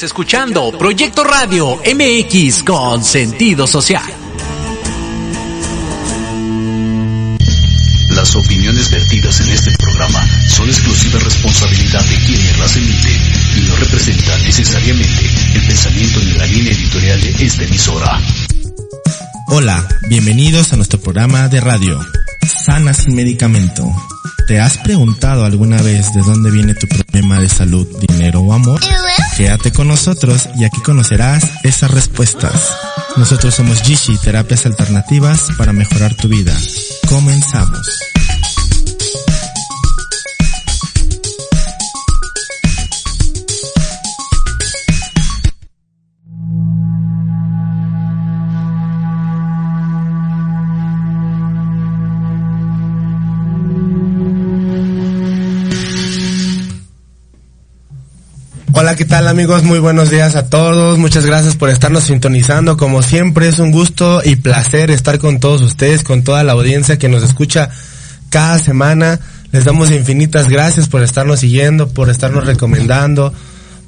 Estás escuchando Proyecto Radio MX con sentido social. Las opiniones vertidas en este programa son exclusiva responsabilidad de quienes las emiten y no representan necesariamente el pensamiento ni la línea editorial de esta emisora. Hola, bienvenidos a nuestro programa de radio, Sana sin medicamento. ¿Te has preguntado alguna vez de dónde viene tu problema de salud, dinero o amor? Quédate con nosotros y aquí conocerás esas respuestas. Nosotros somos Gishi, terapias alternativas para mejorar tu vida. Comenzamos. ¿Qué tal amigos? Muy buenos días a todos. Muchas gracias por estarnos sintonizando. Como siempre es un gusto y placer estar con todos ustedes, con toda la audiencia que nos escucha cada semana. Les damos infinitas gracias por estarnos siguiendo, por estarnos recomendando,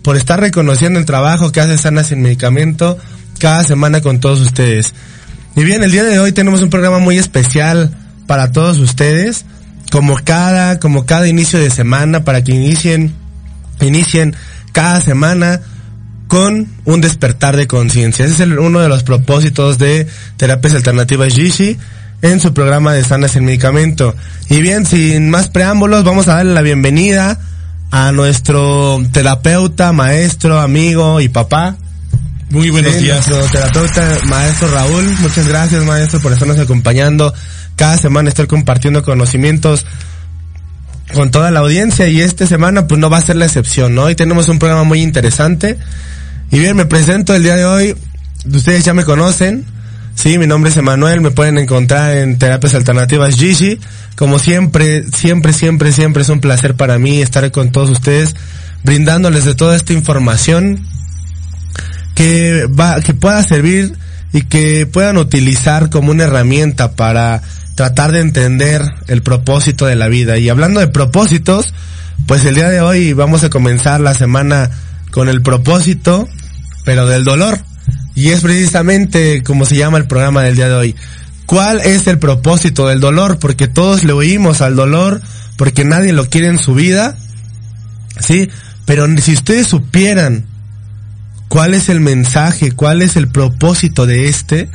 por estar reconociendo el trabajo que hace Sana Sin Medicamento cada semana con todos ustedes. Y bien, el día de hoy tenemos un programa muy especial para todos ustedes, como cada, como cada inicio de semana, para que inicien, inicien cada semana con un despertar de conciencia. Ese es uno de los propósitos de Terapias Alternativas Gishi en su programa de Sanas sin Medicamento. Y bien, sin más preámbulos, vamos a darle la bienvenida a nuestro terapeuta, maestro, amigo y papá. Muy buenos días. Nuestro terapeuta, maestro Raúl. Muchas gracias, maestro, por estarnos acompañando. Cada semana estar compartiendo conocimientos con toda la audiencia y esta semana pues no va a ser la excepción, ¿no? Hoy tenemos un programa muy interesante. Y bien, me presento el día de hoy. Ustedes ya me conocen. Sí, mi nombre es Emanuel, me pueden encontrar en Terapias Alternativas Gigi. Como siempre, siempre, siempre, siempre es un placer para mí estar con todos ustedes brindándoles de toda esta información que va, que pueda servir y que puedan utilizar como una herramienta para tratar de entender el propósito de la vida. Y hablando de propósitos, pues el día de hoy vamos a comenzar la semana con el propósito, pero del dolor. Y es precisamente como se llama el programa del día de hoy. ¿Cuál es el propósito del dolor? Porque todos le oímos al dolor, porque nadie lo quiere en su vida, ¿sí? Pero si ustedes supieran cuál es el mensaje, cuál es el propósito de este,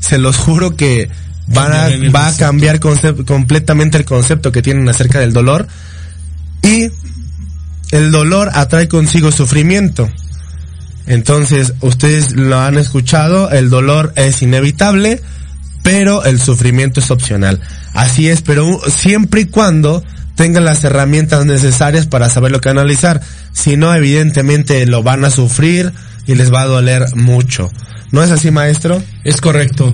se los juro que van a, va a cambiar completamente el concepto que tienen acerca del dolor. Y el dolor atrae consigo sufrimiento. Entonces, ustedes lo han escuchado, el dolor es inevitable, pero el sufrimiento es opcional. Así es, pero siempre y cuando tengan las herramientas necesarias para saber lo que analizar. Si no, evidentemente lo van a sufrir y les va a doler mucho. ¿No es así, maestro? Es correcto.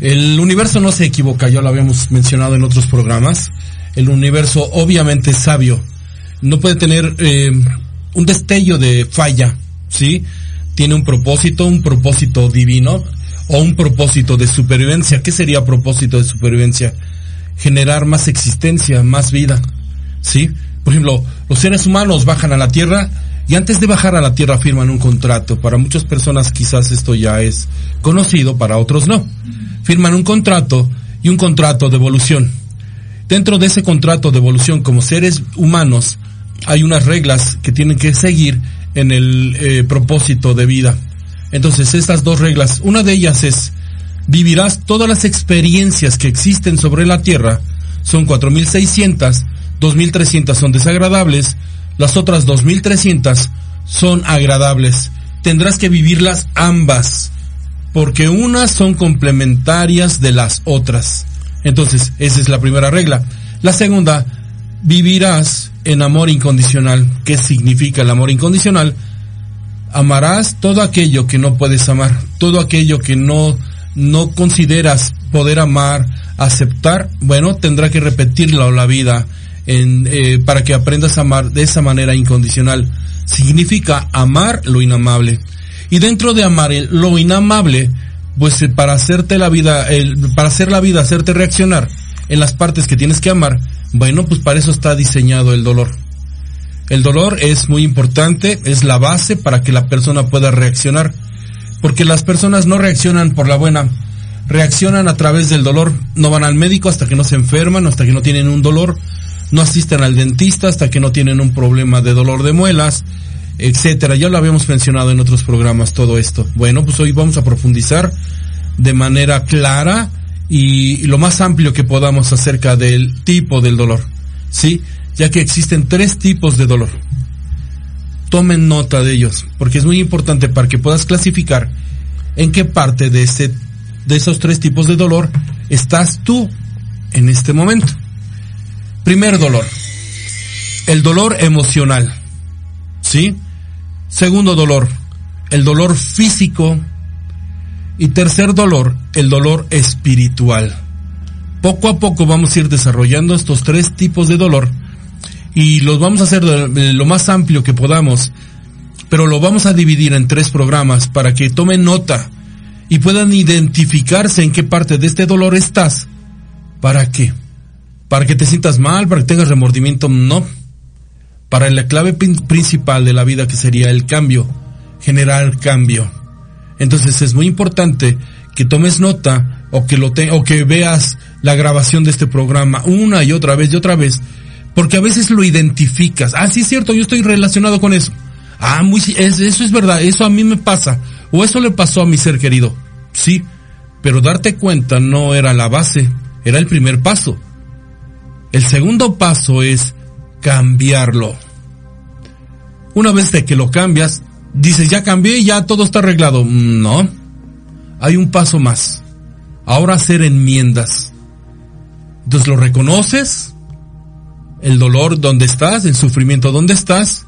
El universo no se equivoca, ya lo habíamos mencionado en otros programas. El universo obviamente es sabio. No puede tener eh, un destello de falla, ¿sí? Tiene un propósito, un propósito divino o un propósito de supervivencia. ¿Qué sería propósito de supervivencia? Generar más existencia, más vida, ¿sí? Por ejemplo, los seres humanos bajan a la Tierra y antes de bajar a la Tierra firman un contrato. Para muchas personas quizás esto ya es conocido, para otros no firman un contrato y un contrato de evolución. Dentro de ese contrato de evolución como seres humanos hay unas reglas que tienen que seguir en el eh, propósito de vida. Entonces estas dos reglas, una de ellas es vivirás todas las experiencias que existen sobre la Tierra, son 4.600, 2.300 son desagradables, las otras 2.300 son agradables. Tendrás que vivirlas ambas porque unas son complementarias de las otras. Entonces, esa es la primera regla. La segunda, vivirás en amor incondicional. ¿Qué significa el amor incondicional? Amarás todo aquello que no puedes amar, todo aquello que no, no consideras poder amar, aceptar, bueno, tendrá que repetirlo la vida eh, para que aprendas a amar de esa manera incondicional. Significa amar lo inamable. Y dentro de amar lo inamable, pues eh, para hacerte la vida, para hacer la vida, hacerte reaccionar en las partes que tienes que amar, bueno, pues para eso está diseñado el dolor. El dolor es muy importante, es la base para que la persona pueda reaccionar, porque las personas no reaccionan por la buena, reaccionan a través del dolor, no van al médico hasta que no se enferman, hasta que no tienen un dolor, no asisten al dentista hasta que no tienen un problema de dolor de muelas, etcétera. Ya lo habíamos mencionado en otros programas todo esto. Bueno, pues hoy vamos a profundizar de manera clara y lo más amplio que podamos acerca del tipo del dolor. ¿Sí? Ya que existen tres tipos de dolor. Tomen nota de ellos, porque es muy importante para que puedas clasificar en qué parte de ese de esos tres tipos de dolor estás tú en este momento. Primer dolor. El dolor emocional. ¿Sí? Segundo dolor. El dolor físico. Y tercer dolor, el dolor espiritual. Poco a poco vamos a ir desarrollando estos tres tipos de dolor y los vamos a hacer lo más amplio que podamos, pero lo vamos a dividir en tres programas para que tomen nota y puedan identificarse en qué parte de este dolor estás. ¿Para qué? ¿Para que te sientas mal? ¿Para que tengas remordimiento? No. Para la clave principal de la vida que sería el cambio, generar cambio. Entonces es muy importante que tomes nota o que lo te o que veas la grabación de este programa una y otra vez y otra vez, porque a veces lo identificas. Ah, sí es cierto, yo estoy relacionado con eso. Ah, muy, eso es verdad, eso a mí me pasa. O eso le pasó a mi ser querido. Sí, pero darte cuenta no era la base, era el primer paso. El segundo paso es cambiarlo. Una vez de que lo cambias, dices, ya cambié, ya todo está arreglado. No, hay un paso más. Ahora hacer enmiendas. Entonces lo reconoces, el dolor donde estás, el sufrimiento donde estás,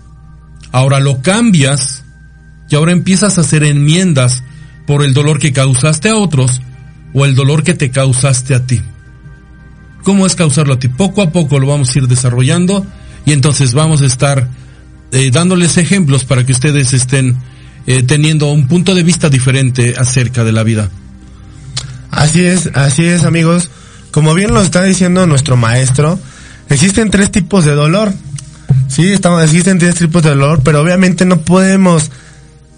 ahora lo cambias y ahora empiezas a hacer enmiendas por el dolor que causaste a otros o el dolor que te causaste a ti. ¿Cómo es causarlo a ti? Poco a poco lo vamos a ir desarrollando y entonces vamos a estar eh, dándoles ejemplos para que ustedes estén eh, teniendo un punto de vista diferente acerca de la vida. Así es, así es amigos. Como bien lo está diciendo nuestro maestro, existen tres tipos de dolor. Sí, estamos, existen tres tipos de dolor, pero obviamente no podemos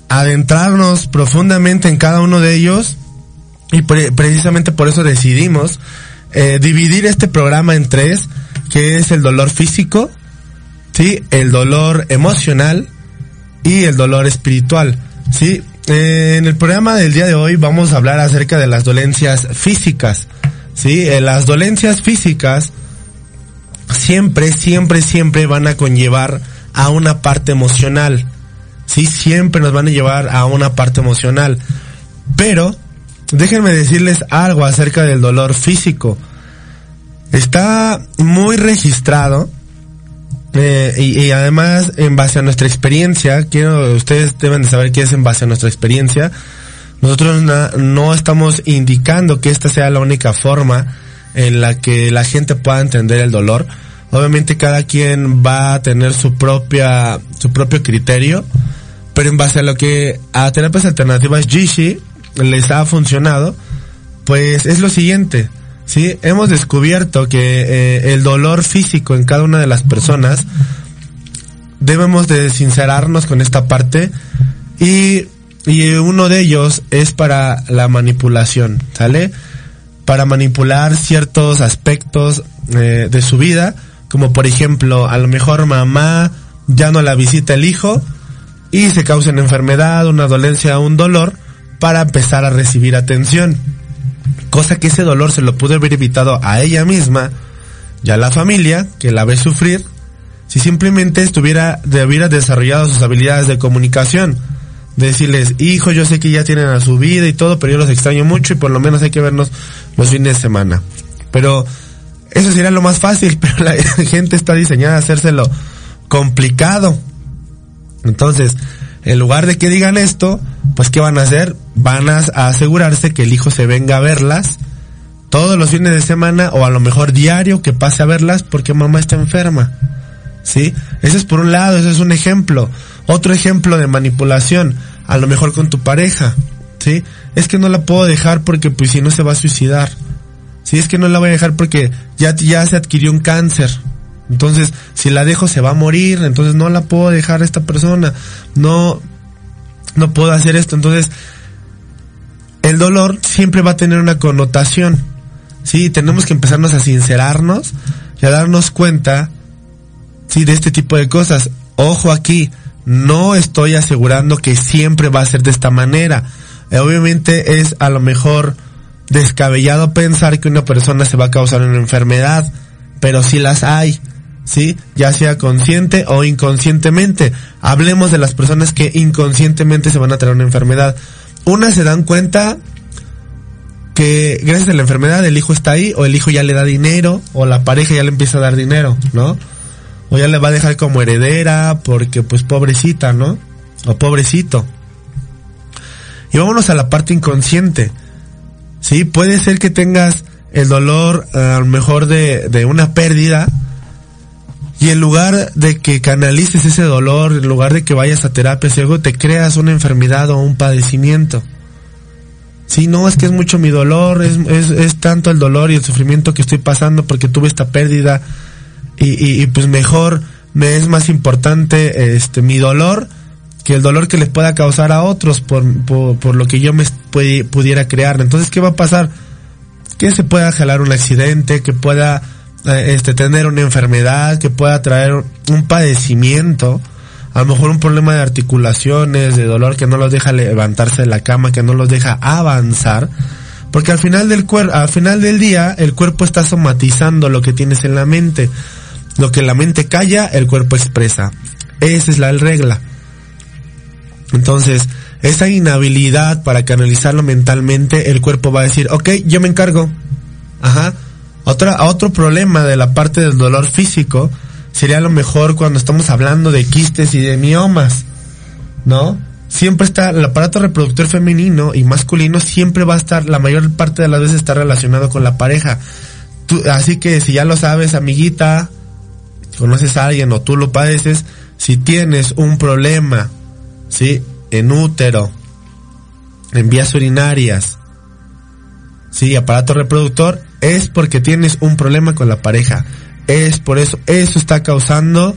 adentrarnos profundamente en cada uno de ellos y precisamente por eso decidimos eh, dividir este programa en tres, que es el dolor físico, sí, el dolor emocional y el dolor espiritual, sí. Eh, en el programa del día de hoy vamos a hablar acerca de las dolencias físicas, sí. Eh, las dolencias físicas siempre, siempre, siempre van a conllevar a una parte emocional sí siempre nos van a llevar a una parte emocional. Pero, déjenme decirles algo acerca del dolor físico. Está muy registrado eh, y, además en base a nuestra experiencia, quiero, ustedes deben de saber qué es en base a nuestra experiencia. Nosotros no estamos indicando que esta sea la única forma en la que la gente pueda entender el dolor. Obviamente cada quien va a tener su propia, su propio criterio pero en base a lo que a terapias alternativas Jishi les ha funcionado, pues es lo siguiente, ¿sí? Hemos descubierto que eh, el dolor físico en cada una de las personas debemos de sincerarnos con esta parte y, y uno de ellos es para la manipulación, ¿sale? Para manipular ciertos aspectos eh, de su vida, como por ejemplo, a lo mejor mamá ya no la visita el hijo, y se causa una enfermedad, una dolencia, un dolor para empezar a recibir atención. Cosa que ese dolor se lo pudo haber evitado a ella misma y a la familia que la ve sufrir si simplemente estuviera, hubiera desarrollado sus habilidades de comunicación. Decirles, hijo, yo sé que ya tienen a su vida y todo, pero yo los extraño mucho y por lo menos hay que vernos los fines de semana. Pero eso sería lo más fácil, pero la gente está diseñada a hacérselo complicado. Entonces, en lugar de que digan esto, pues ¿qué van a hacer? Van a, asegurarse que el hijo se venga a verlas todos los fines de semana o a lo mejor diario que pase a verlas porque mamá está enferma. ¿Sí? Ese es por un lado, ese es un ejemplo. Otro ejemplo de manipulación, a lo mejor con tu pareja. ¿Sí? Es que no la puedo dejar porque pues si no se va a suicidar. Sí, es que no la voy a dejar porque ya, ya se adquirió un cáncer. Entonces, si la dejo se va a morir, entonces no la puedo dejar a esta persona. No, no puedo hacer esto. Entonces, el dolor siempre va a tener una connotación. Sí, tenemos que empezarnos a sincerarnos y a darnos cuenta, sí, de este tipo de cosas. Ojo aquí, no estoy asegurando que siempre va a ser de esta manera. Eh, obviamente es a lo mejor descabellado pensar que una persona se va a causar una enfermedad, pero si las hay, ¿sí? Ya sea consciente o inconscientemente. Hablemos de las personas que inconscientemente se van a traer una enfermedad. Unas se dan cuenta que gracias a la enfermedad el hijo está ahí o el hijo ya le da dinero o la pareja ya le empieza a dar dinero, ¿no? O ya le va a dejar como heredera porque pues pobrecita, ¿no? O pobrecito. Y vámonos a la parte inconsciente. Sí, puede ser que tengas el dolor a lo mejor de, de una pérdida y en lugar de que canalices ese dolor, en lugar de que vayas a terapia, si algo te creas una enfermedad o un padecimiento. Sí, no, es que es mucho mi dolor, es, es, es tanto el dolor y el sufrimiento que estoy pasando porque tuve esta pérdida y, y, y pues mejor me es más importante este mi dolor que el dolor que les pueda causar a otros por, por, por lo que yo me pudiera crear. Entonces, ¿qué va a pasar? Que se pueda jalar un accidente, que pueda eh, este, tener una enfermedad, que pueda traer un padecimiento, a lo mejor un problema de articulaciones, de dolor que no los deja levantarse de la cama, que no los deja avanzar, porque al final del cuer al final del día el cuerpo está somatizando lo que tienes en la mente. Lo que la mente calla, el cuerpo expresa. Esa es la regla. Entonces, esa inhabilidad para canalizarlo mentalmente, el cuerpo va a decir, ok, yo me encargo. Ajá. Otra, otro problema de la parte del dolor físico sería a lo mejor cuando estamos hablando de quistes y de miomas, ¿no? Siempre está, el aparato reproductor femenino y masculino siempre va a estar, la mayor parte de las veces está relacionado con la pareja. Así que si ya lo sabes, amiguita, conoces a alguien o tú lo padeces, si tienes un problema ¿sí? En útero, en vías urinarias, ¿sí? Aparato reproductor, es porque tienes un problema con la pareja. Es por eso, eso está causando,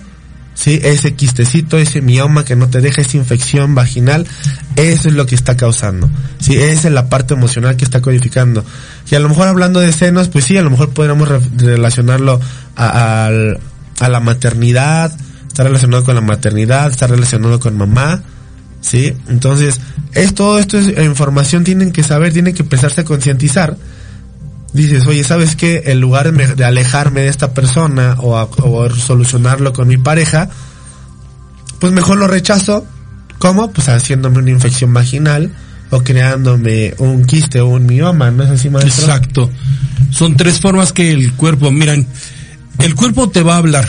¿sí? Ese quistecito, ese mioma que no te deja esa infección vaginal, eso es lo que está causando, ¿sí? Esa es la parte emocional que está codificando. Y a lo mejor hablando de senos, pues sí, a lo mejor podríamos re relacionarlo a, a, a la maternidad, está relacionado con la maternidad, está relacionado con mamá, ¿sí? Entonces, es todo esto es información tienen que saber, tienen que empezarse a concientizar. Dices, oye, ¿sabes qué? En lugar de alejarme de esta persona o, solucionarlo con mi pareja, pues mejor lo rechazo. ¿Cómo? Pues haciéndome una infección vaginal o creándome un quiste o un mioma, ¿no es así, maestro? Exacto. Son tres formas que el cuerpo, miran, el cuerpo te va a hablar,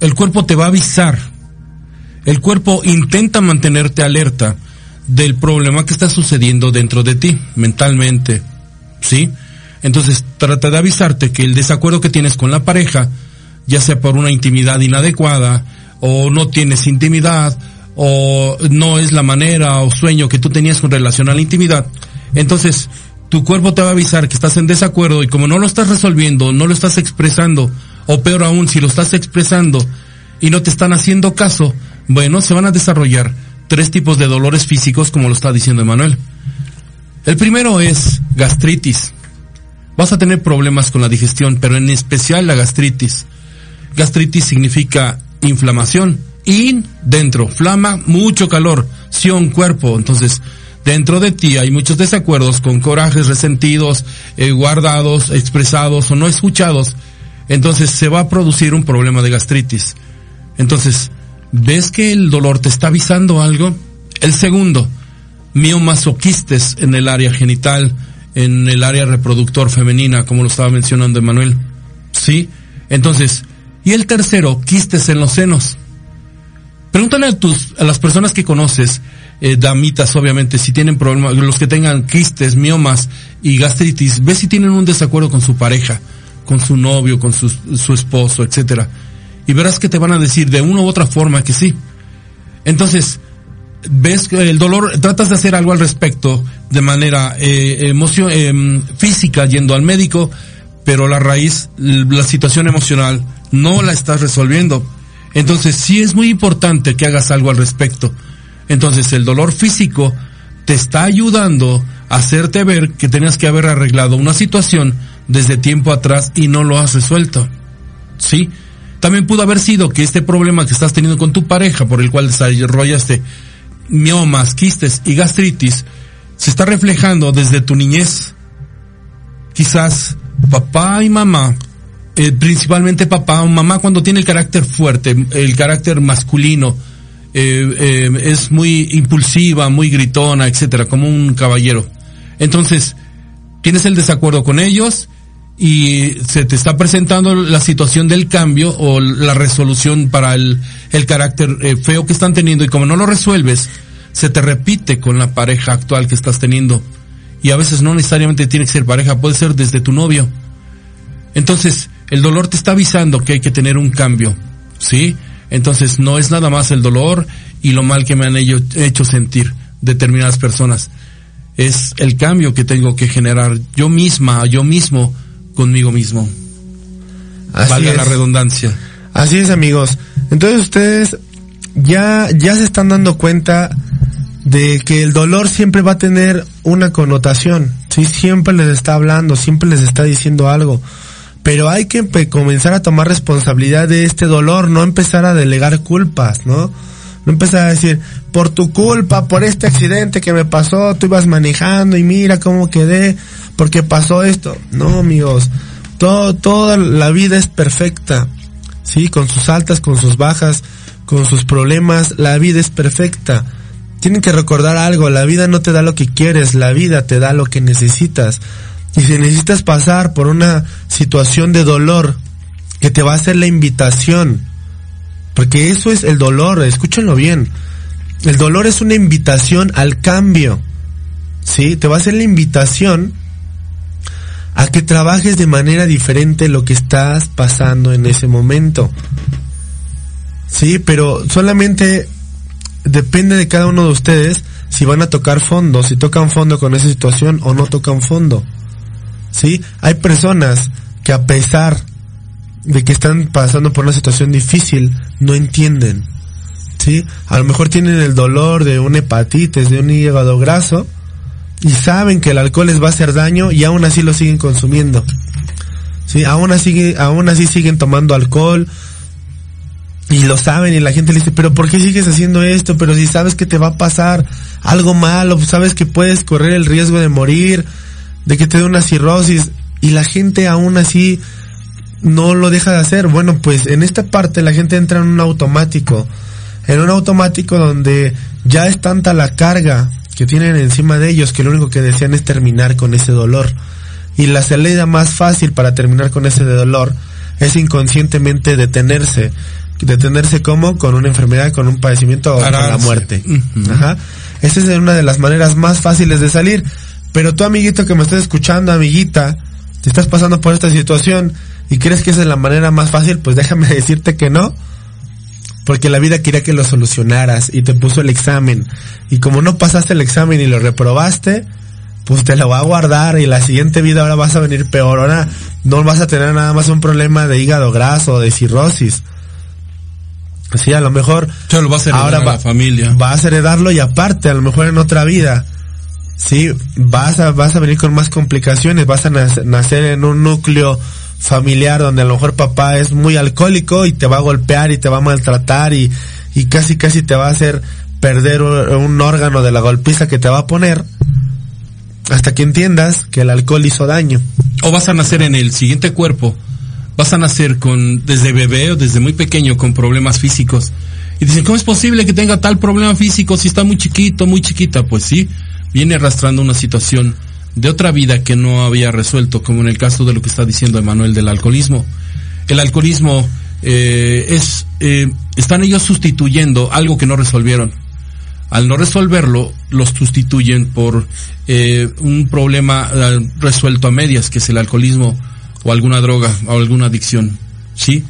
el cuerpo te va a avisar, el cuerpo intenta mantenerte alerta del problema que está sucediendo dentro de ti, mentalmente, ¿sí? Entonces trata de avisarte que el desacuerdo que tienes con la pareja, ya sea por una intimidad inadecuada, o no tienes intimidad, o no es la manera o sueño que tú tenías con relación a la intimidad, entonces tu cuerpo te va a avisar que estás en desacuerdo y como no lo estás resolviendo, no lo estás expresando, o peor aún, si lo estás expresando y no te están haciendo caso, bueno, se van a desarrollar tres tipos de dolores físicos, como lo está diciendo Emanuel. El primero es gastritis. Vas a tener problemas con la digestión, pero en especial la gastritis. Gastritis significa inflamación. In, dentro, flama, mucho calor, sion, cuerpo. Entonces, dentro de ti hay muchos desacuerdos con corajes resentidos, eh, guardados, expresados o no escuchados. Entonces se va a producir un problema de gastritis. Entonces, ¿ves que el dolor te está avisando algo? El segundo, miomasoquistes en el área genital, en el área reproductor femenina, como lo estaba mencionando Emanuel. ¿Sí? Entonces, y el tercero, quistes en los senos. Pregúntale a tus, a las personas que conoces, eh, damitas obviamente, si tienen problemas, los que tengan quistes, miomas y gastritis, ve si tienen un desacuerdo con su pareja, con su novio, con su, su esposo, etcétera y verás que te van a decir de una u otra forma que sí. Entonces, ves el dolor, tratas de hacer algo al respecto de manera eh, eh, física yendo al médico, pero la raíz, la situación emocional no la estás resolviendo. Entonces sí es muy importante que hagas algo al respecto. Entonces el dolor físico te está ayudando a hacerte ver que tenías que haber arreglado una situación desde tiempo atrás y no lo has resuelto. ¿Sí? También pudo haber sido que este problema que estás teniendo con tu pareja, por el cual desarrollaste miomas, quistes y gastritis, se está reflejando desde tu niñez. Quizás papá y mamá, eh, principalmente papá o mamá cuando tiene el carácter fuerte, el carácter masculino, eh, eh, es muy impulsiva, muy gritona, etcétera, como un caballero. Entonces, tienes el desacuerdo con ellos y se te está presentando la situación del cambio o la resolución para el, el carácter eh, feo que están teniendo y como no lo resuelves, se te repite con la pareja actual que estás teniendo. Y a veces no necesariamente tiene que ser pareja, puede ser desde tu novio. Entonces, el dolor te está avisando que hay que tener un cambio, ¿sí? Entonces, no es nada más el dolor y lo mal que me han hecho sentir determinadas personas. Es el cambio que tengo que generar yo misma, yo mismo, conmigo mismo. Así Valga es. la redundancia. Así es, amigos. Entonces ustedes ya, ya se están dando cuenta de que el dolor siempre va a tener una connotación. Sí, siempre les está hablando, siempre les está diciendo algo. Pero hay que comenzar a tomar responsabilidad de este dolor, no empezar a delegar culpas, ¿no? No empezar a decir, por tu culpa, por este accidente que me pasó, tú ibas manejando y mira cómo quedé, porque pasó esto. No, amigos, todo, toda la vida es perfecta. Sí, con sus altas, con sus bajas, con sus problemas, la vida es perfecta. Tienen que recordar algo, la vida no te da lo que quieres, la vida te da lo que necesitas. Y si necesitas pasar por una situación de dolor, que te va a hacer la invitación, porque eso es el dolor, escúchenlo bien. El dolor es una invitación al cambio. ¿Sí? Te va a hacer la invitación a que trabajes de manera diferente lo que estás pasando en ese momento. Sí, pero solamente depende de cada uno de ustedes si van a tocar fondo, si tocan fondo con esa situación o no tocan fondo. Sí, hay personas que a pesar de que están pasando por una situación difícil, no entienden. A lo mejor tienen el dolor de una hepatitis, de un hígado graso, y saben que el alcohol les va a hacer daño y aún así lo siguen consumiendo. ¿Sí? Aún así, aún así siguen tomando alcohol y lo saben y la gente le dice, pero ¿por qué sigues haciendo esto? Pero si sabes que te va a pasar algo malo, sabes que puedes correr el riesgo de morir, de que te dé una cirrosis y la gente aún así no lo deja de hacer. Bueno, pues en esta parte la gente entra en un automático, en un automático donde ya es tanta la carga que tienen encima de ellos que lo único que desean es terminar con ese dolor. Y la salida más fácil para terminar con ese dolor es inconscientemente detenerse. Detenerse como con una enfermedad, con un padecimiento o con la muerte. Ujú. Ajá. Esa es una de las maneras más fáciles de salir. Pero tú, amiguito que me estás escuchando, amiguita, te estás pasando por esta situación y crees que esa es la manera más fácil, pues déjame decirte que no. Porque la vida quería que lo solucionaras y te puso el examen. Y como no pasaste el examen y lo reprobaste, pues te lo va a guardar y la siguiente vida ahora vas a venir peor. Ahora no vas a tener nada más un problema de hígado graso o de cirrosis. Sí, a lo mejor Te lo vas a heredar ahora a va- la familia. vas a heredarlo y aparte, a lo mejor en otra vida, sí, vas a, vas a venir con más complicaciones, vas a nac- nacer en un núcleo familiar donde a lo mejor papá es muy alcohólico y te va a golpear y te va a maltratar y, y casi casi te va a hacer perder un, órgano de la golpiza que te va a poner hasta que entiendas que el alcohol hizo daño. O vas a nacer en el siguiente cuerpo. Vas a nacer con, desde bebé o desde muy pequeño con problemas físicos. Y dicen, ¿cómo es posible que tenga tal problema físico si está muy chiquito, muy chiquita? Pues sí, viene arrastrando una situación de otra vida que no había resuelto, como en el caso de lo que está diciendo Emanuel del alcoholismo. El alcoholismo eh, es, eh, están ellos sustituyendo algo que no resolvieron. Al no resolverlo, los sustituyen por eh, un problema eh, resuelto a medias, que es el alcoholismo o alguna droga o alguna adicción, ¿sí?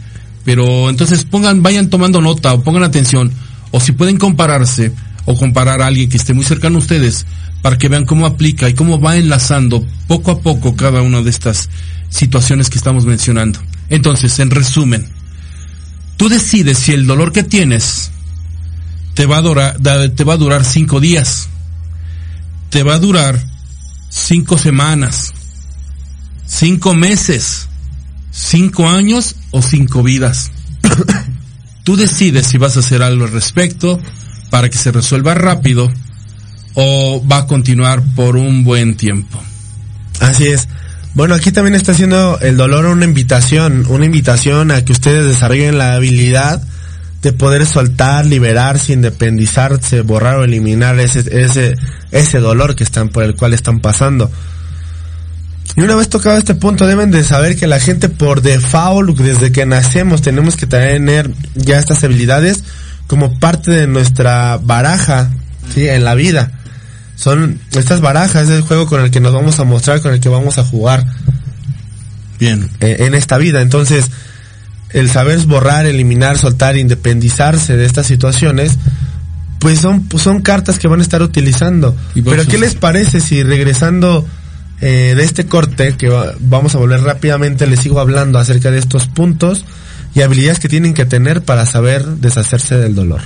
Pero entonces pongan, vayan tomando nota o pongan atención, o si pueden compararse o comparar a alguien que esté muy cercano a ustedes para que vean cómo aplica y cómo va enlazando poco a poco cada una de estas situaciones que estamos mencionando. Entonces, en resumen, Tú decides si el dolor que tienes te va a durar, te va a durar cinco días, te va a durar cinco semanas, cinco meses, cinco años o cinco vidas. Tú decides si vas a hacer algo al respecto para que se resuelva rápido o va a continuar por un buen tiempo. Así es. Bueno, aquí también está haciendo el dolor una invitación, una invitación a que ustedes desarrollen la habilidad de poder soltar, liberarse, independizarse, borrar o eliminar ese, ese, ese dolor que están, por el cual están pasando. Y una vez tocado este punto, deben de saber que la gente por default, desde que nacemos, tenemos que tener ya estas habilidades como parte de nuestra baraja, ¿sí? En la vida son estas barajas, es el juego con el que nos vamos a mostrar, con el que vamos a jugar. Bien. Eh, en esta vida. Entonces, el saber borrar, eliminar, soltar, independizarse de estas situaciones, pues son, pues son cartas que van a estar utilizando. Pero ¿qué les parece si regresando eh, de este corte, que vamos a volver rápidamente, les sigo hablando acerca de estos puntos y habilidades que tienen que tener para saber deshacerse del dolor?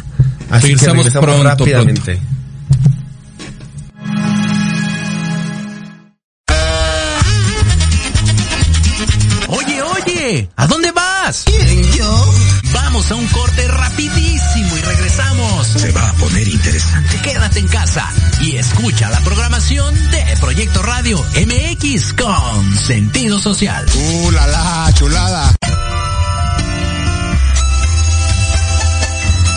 Así que regresamos rápidamente. ¿A dónde vas? ¿Quién, yo? Vamos a un corte rapidísimo y regresamos. Se va a poner interesante. Quédate en casa y escucha la programación de Proyecto Radio MX con sentido social. ¡Uh, la, la chulada!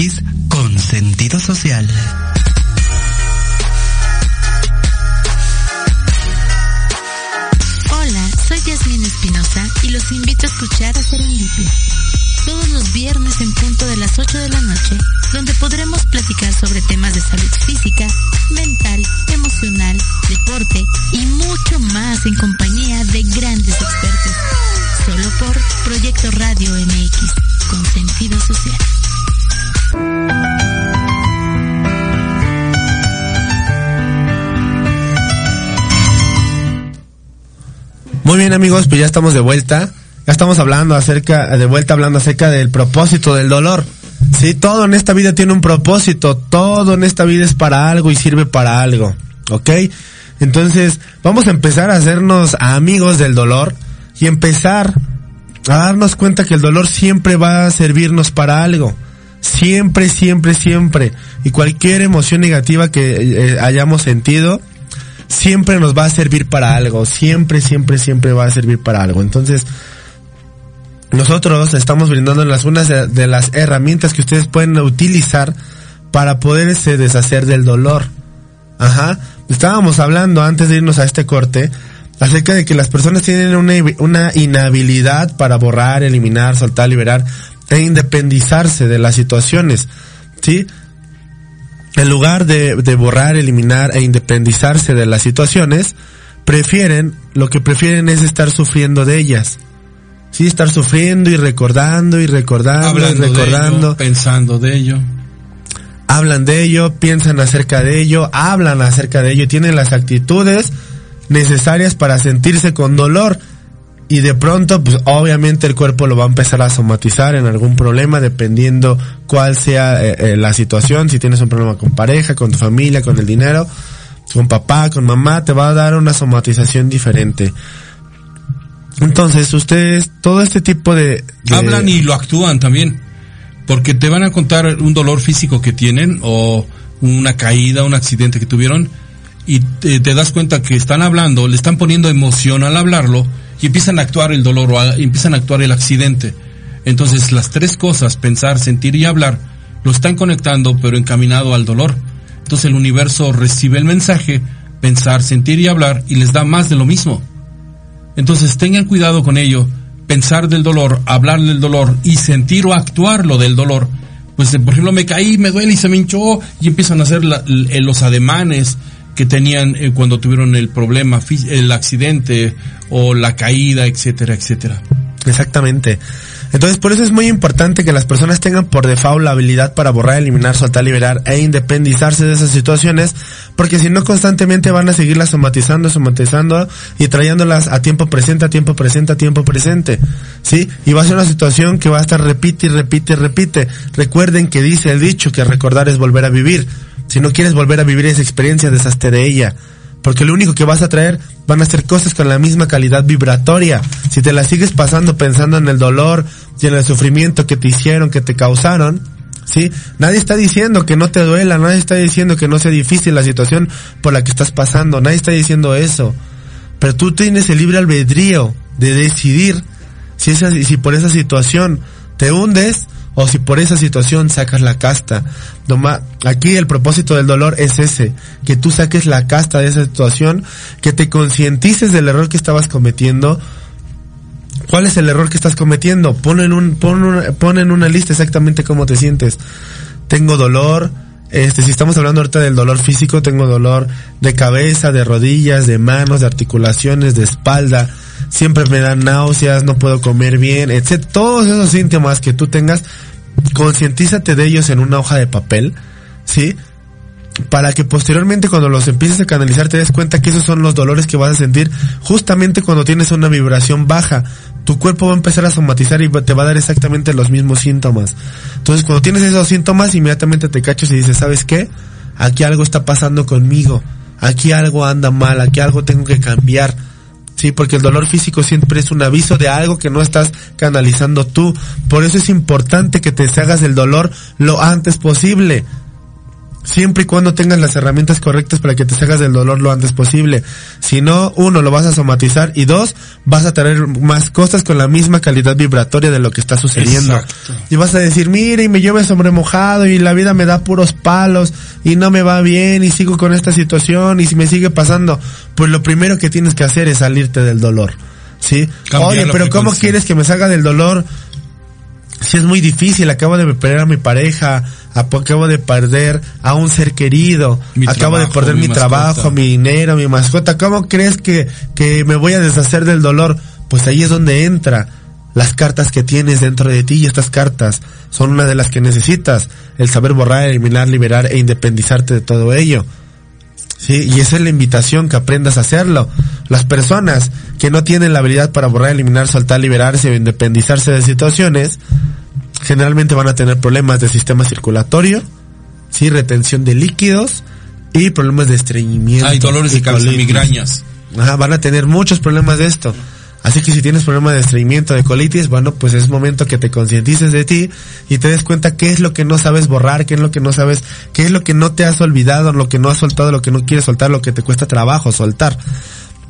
MX pues ya estamos de vuelta. Ya estamos hablando acerca, de vuelta hablando acerca del propósito del dolor. Sí, todo en esta vida tiene un propósito, todo en esta vida es para algo y sirve para algo. ¿Ok? Entonces, vamos a empezar a hacernos amigos del dolor y empezar a darnos cuenta que el dolor siempre va a servirnos para algo. Siempre, siempre, siempre. Y cualquier emoción negativa que eh, hayamos sentido, siempre nos va a servir para algo. Siempre, siempre, siempre va a servir para algo. Entonces, nosotros estamos brindándoles unas de, las herramientas que ustedes pueden utilizar para poderse deshacer del dolor. Ajá. Estábamos hablando antes de irnos a este corte acerca de que las personas tienen una, una inhabilidad para borrar, eliminar, soltar, liberar e independizarse de las situaciones. ¿Sí? En lugar de, de borrar, eliminar e independizarse de las situaciones, prefieren, lo que prefieren es estar sufriendo de ellas. Sí, estar sufriendo y recordando y recordando y recordando. pensando de ello. Hablan de ello, piensan acerca de ello, hablan acerca de ello, tienen las actitudes necesarias para sentirse con dolor. Y de pronto, pues obviamente el cuerpo lo va a empezar a somatizar en algún problema, dependiendo cuál sea eh, eh, la situación, si tienes un problema con pareja, con tu familia, con el dinero, con papá, con mamá, te va a dar una somatización diferente. Entonces, ustedes, todo este tipo de... Hablan y lo actúan también. Porque te van a contar un dolor físico que tienen o una caída, un accidente que tuvieron y te das cuenta que están hablando, le están poniendo emoción al hablarlo y empiezan a actuar el dolor o empiezan a actuar el accidente. Entonces las tres cosas, pensar, sentir y hablar, lo están conectando pero encaminado al dolor. Entonces el universo recibe el mensaje, pensar, sentir y hablar y les da más de lo mismo. Entonces tengan cuidado con ello, pensar del dolor, hablar del dolor y sentir o actuar lo del dolor. Pues por ejemplo me caí, me duele y se me hinchó y empiezan a hacer los ademanes que tenían eh, cuando tuvieron el problema, el accidente o la caída, etcétera, etcétera. Exactamente. Entonces, por eso es muy importante que las personas tengan por default la habilidad para borrar, eliminar, soltar, liberar e independizarse de esas situaciones, porque si no constantemente van a seguirlas somatizando, somatizando y trayéndolas a tiempo presente, a tiempo presente, a tiempo presente. ¿Sí? Y va a ser una situación que va a estar repite y repite y repite. Recuerden que dice el dicho que recordar es volver a vivir. Si no quieres volver a vivir esa experiencia, deshazte de ella. Porque lo único que vas a traer van a ser cosas con la misma calidad vibratoria. Si te la sigues pasando pensando en el dolor y en el sufrimiento que te hicieron, que te causaron, ¿sí? Nadie está diciendo que no te duela, nadie está diciendo que no sea difícil la situación por la que estás pasando, nadie está diciendo eso. Pero tú tienes el libre albedrío de decidir si, esa, si por esa situación te hundes o si por esa situación sacas la casta. Noma- aquí el propósito del dolor es ese, que tú saques la casta de esa situación, que te concientices del error que estabas cometiendo. ¿Cuál es el error que estás cometiendo? Pon en, un, una- pon en una lista exactamente cómo te sientes. Tengo dolor, este, si estamos hablando ahorita del dolor físico, tengo dolor de cabeza, de rodillas, de manos, de articulaciones, de espalda. Siempre me dan náuseas, no puedo comer bien, etc. Todos esos síntomas que tú tengas, concientízate de ellos en una hoja de papel, ¿sí? Para que posteriormente cuando los empieces a canalizar te des cuenta que esos son los dolores que vas a sentir justamente cuando tienes una vibración baja. Tu cuerpo va a empezar a somatizar y te va a dar exactamente los mismos síntomas. Entonces cuando tienes esos síntomas inmediatamente te cachas y dices, ¿sabes qué? Aquí algo está pasando conmigo. Aquí algo anda mal, aquí algo tengo que cambiar. Sí, porque el dolor físico siempre es un aviso de algo que no estás canalizando tú. Por eso es importante que te deshagas del dolor lo antes posible. Siempre y cuando tengas las herramientas correctas para que te salgas del dolor lo antes posible. Si no, uno, lo vas a somatizar y dos, vas a traer más cosas con la misma calidad vibratoria de lo que está sucediendo. Exacto. Y vas a decir, mire, y me llueve sobre mojado y la vida me da puros palos y no me va bien y sigo con esta situación y si me sigue pasando, pues lo primero que tienes que hacer es salirte del dolor. ¿Sí? Cambiar Oye, pero ¿cómo quieres que me salga del dolor? Si es muy difícil, acabo de perder a mi pareja, acabo de perder a un ser querido, Mi acabo de perder mi trabajo, mi dinero, mi mascota. ¿Cómo crees que, que me voy a deshacer del dolor? Pues ahí es donde entra las cartas que tienes dentro de ti y estas cartas son una de las que necesitas, el saber borrar, eliminar, liberar e independizarte de todo ello. Sí, y esa es la invitación que aprendas a hacerlo. Las personas que no tienen la habilidad para borrar, eliminar, soltar, liberarse o independizarse de situaciones, generalmente van a tener problemas de sistema circulatorio, sí, retención de líquidos y problemas de estreñimiento. Hay dolores y de cabeza, colitis. migrañas. Ajá, van a tener muchos problemas de esto. Así que si tienes problemas de estreñimiento, de colitis, bueno, pues es momento que te concientices de ti y te des cuenta qué es lo que no sabes borrar, qué es lo que no sabes, qué es lo que no te has olvidado, lo que no has soltado, lo que no quieres soltar, lo que te cuesta trabajo soltar.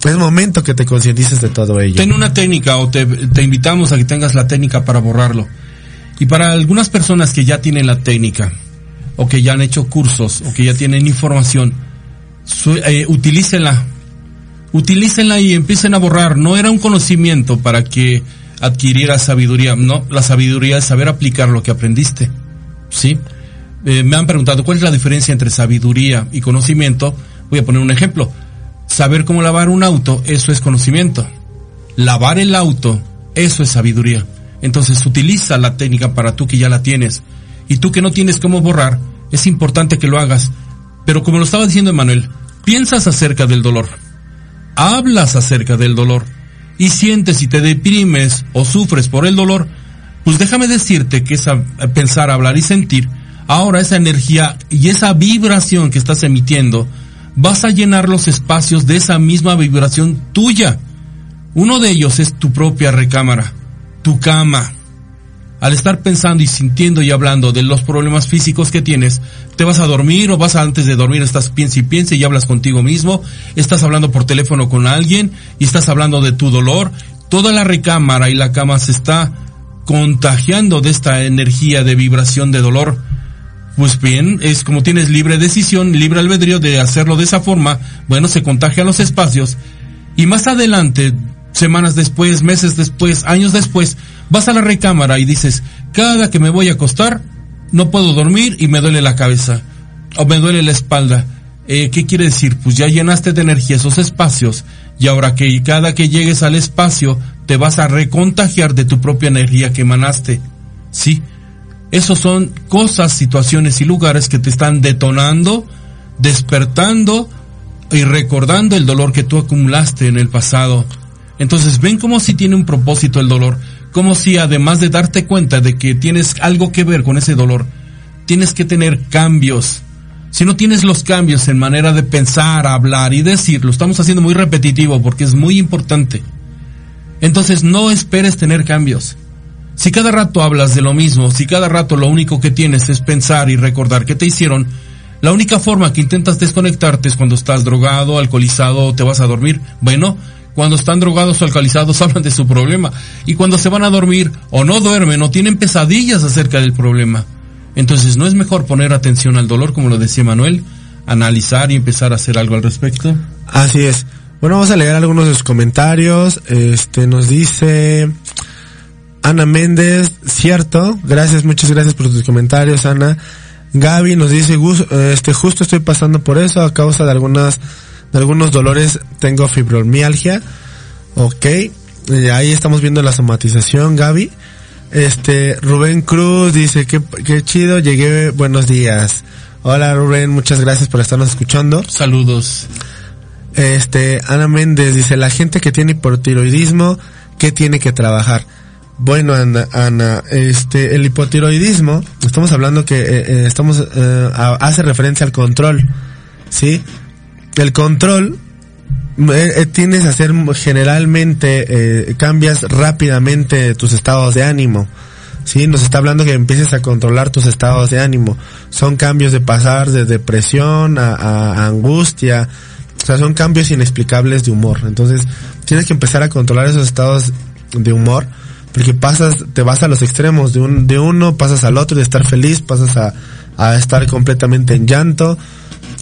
Es momento que te concientices de todo ello. Ten una técnica o te, te invitamos a que tengas la técnica para borrarlo. Y para algunas personas que ya tienen la técnica, o que ya han hecho cursos, o que ya tienen información, su- eh, utilícenla. Utilícenla y empiecen a borrar. No era un conocimiento para que adquirieras sabiduría. No, la sabiduría es saber aplicar lo que aprendiste. ¿Sí? Eh, me han preguntado cuál es la diferencia entre sabiduría y conocimiento. Voy a poner un ejemplo. Saber cómo lavar un auto, eso es conocimiento. Lavar el auto, eso es sabiduría. Entonces utiliza la técnica para tú que ya la tienes. Y tú que no tienes cómo borrar, es importante que lo hagas. Pero como lo estaba diciendo Emanuel, piensas acerca del dolor. Hablas acerca del dolor. y sientes y te deprimes o sufres por el dolor, pues déjame decirte que esa pensar, hablar y sentir, ahora esa energía y esa vibración que estás emitiendo, vas a llenar los espacios de esa misma vibración tuya. Uno de ellos es tu propia recámara, tu cama. Al estar pensando y sintiendo y hablando de los problemas físicos que tienes, te vas a dormir o vas antes de dormir, estás piensa y piensa y hablas contigo mismo, estás hablando por teléfono con alguien y estás hablando de tu dolor. Toda la recámara y la cama se está contagiando de esta energía de vibración de dolor. Pues bien, es como tienes libre decisión, libre albedrío de hacerlo de esa forma, bueno, se contagia los espacios y más adelante semanas después, meses después, años después, vas a la recámara y dices, cada que me voy a acostar, no puedo dormir y me duele la cabeza o me duele la espalda. Eh, ¿Qué quiere decir? Pues ya llenaste de energía esos espacios y ahora que cada que llegues al espacio te vas a recontagiar de tu propia energía que emanaste. Sí, esos son cosas, situaciones y lugares que te están detonando, despertando y recordando el dolor que tú acumulaste en el pasado. Entonces ven como si tiene un propósito el dolor, como si además de darte cuenta de que tienes algo que ver con ese dolor, tienes que tener cambios. Si no tienes los cambios en manera de pensar, hablar y decir, lo estamos haciendo muy repetitivo porque es muy importante. Entonces no esperes tener cambios. Si cada rato hablas de lo mismo, si cada rato lo único que tienes es pensar y recordar que te hicieron, la única forma que intentas desconectarte es cuando estás drogado, alcoholizado o te vas a dormir. Bueno, cuando están drogados o alcoholizados hablan de su problema. Y cuando se van a dormir o no duermen o tienen pesadillas acerca del problema. Entonces, ¿no es mejor poner atención al dolor, como lo decía Manuel? Analizar y empezar a hacer algo al respecto. Así es. Bueno, vamos a leer algunos de los comentarios. Este nos dice Ana Méndez, cierto. Gracias, muchas gracias por tus comentarios, Ana. Gaby nos dice, este, justo estoy pasando por eso a causa de algunas de algunos dolores tengo fibromialgia. Ok. ahí estamos viendo la somatización, Gaby. Este, Rubén Cruz dice que, qué chido, llegué, buenos días. Hola Rubén, muchas gracias por estarnos escuchando. Saludos. Este, Ana Méndez dice, la gente que tiene hipotiroidismo, ¿qué tiene que trabajar? Bueno, Ana, Ana, este, el hipotiroidismo, estamos hablando que eh, eh, estamos, eh, hace referencia al control, ¿sí? El control eh, eh, tienes a hacer generalmente eh, cambias rápidamente tus estados de ánimo. Sí, nos está hablando que empieces a controlar tus estados de ánimo. Son cambios de pasar de depresión a, angustia. O sea, son cambios inexplicables de humor. Entonces, tienes que empezar a controlar esos estados de humor. Porque pasas, te vas a los extremos. De, un, de uno pasas al otro, de estar feliz, pasas a, a estar completamente en llanto